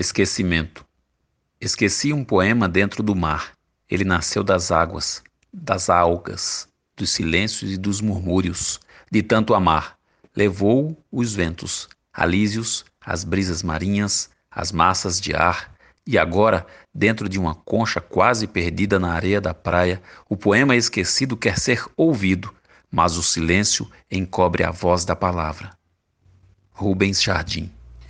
Esquecimento. Esqueci um poema dentro do mar. Ele nasceu das águas, das algas, dos silêncios e dos murmúrios, de tanto amar. Levou os ventos, alísios, as brisas marinhas, as massas de ar, e agora, dentro de uma concha quase perdida na areia da praia, o poema esquecido quer ser ouvido, mas o silêncio encobre a voz da palavra. Rubens Jardim